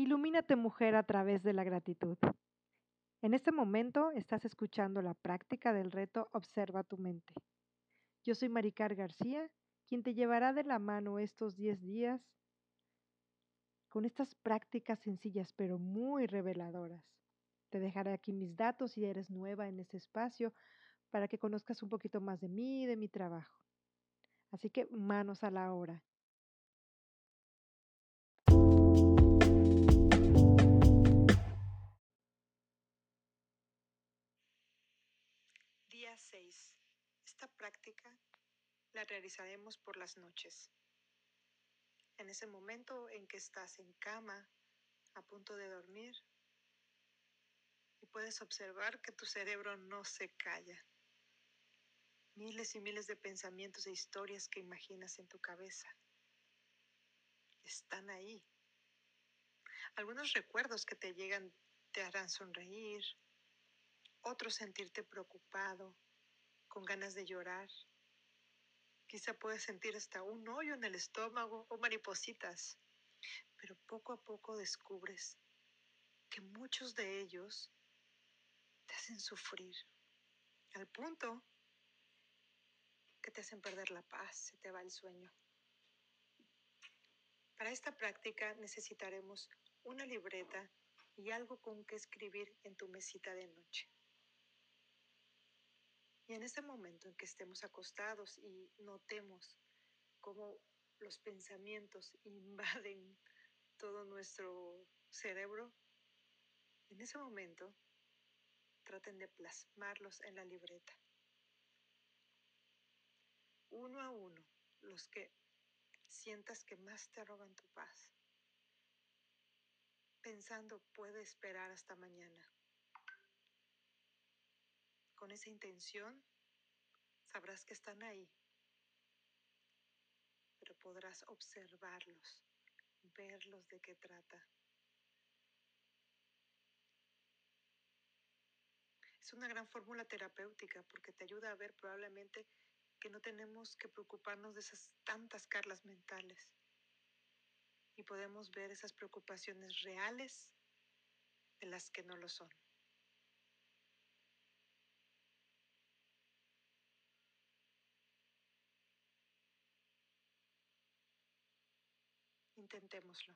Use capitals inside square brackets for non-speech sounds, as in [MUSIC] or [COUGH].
Ilumínate mujer a través de la gratitud. En este momento estás escuchando la práctica del reto Observa tu mente. Yo soy Maricar García, quien te llevará de la mano estos 10 días con estas prácticas sencillas pero muy reveladoras. Te dejaré aquí mis datos si eres nueva en este espacio para que conozcas un poquito más de mí y de mi trabajo. Así que manos a la obra. 6. Esta práctica la realizaremos por las noches. En ese momento en que estás en cama, a punto de dormir, y puedes observar que tu cerebro no se calla. Miles y miles de pensamientos e historias que imaginas en tu cabeza están ahí. Algunos recuerdos que te llegan te harán sonreír, otros sentirte preocupado, con ganas de llorar. Quizá puedes sentir hasta un hoyo en el estómago o maripositas, pero poco a poco descubres que muchos de ellos te hacen sufrir, al punto que te hacen perder la paz, se te va el sueño. Para esta práctica necesitaremos una libreta y algo con que escribir en tu mesita de noche. Y en ese momento en que estemos acostados y notemos cómo los pensamientos [LAUGHS] invaden todo nuestro cerebro, en ese momento traten de plasmarlos en la libreta. Uno a uno, los que sientas que más te roban tu paz. Pensando, puede esperar hasta mañana. Con esa intención, sabrás que están ahí, pero podrás observarlos, verlos de qué trata. Es una gran fórmula terapéutica porque te ayuda a ver probablemente que no tenemos que preocuparnos de esas tantas carlas mentales y podemos ver esas preocupaciones reales de las que no lo son. Intentémoslo.